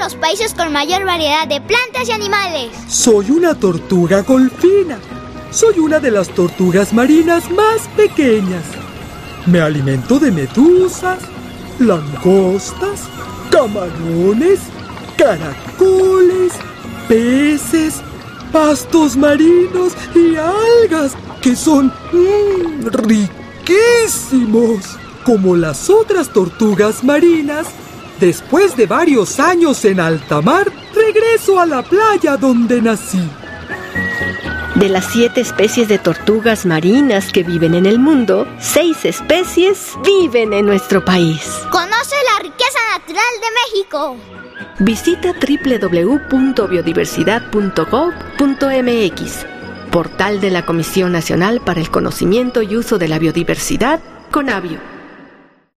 los países con mayor variedad de plantas y animales. Soy una tortuga golfina. Soy una de las tortugas marinas más pequeñas. Me alimento de medusas, langostas, camarones, caracoles, peces, pastos marinos y algas que son mm, riquísimos. Como las otras tortugas marinas, después de varios años en alta mar, regreso a la playa donde nací. De las siete especies de tortugas marinas que viven en el mundo, seis especies viven en nuestro país. Conoce la riqueza natural de México. Visita www.biodiversidad.gov.mx, portal de la Comisión Nacional para el Conocimiento y Uso de la Biodiversidad, CONABIO.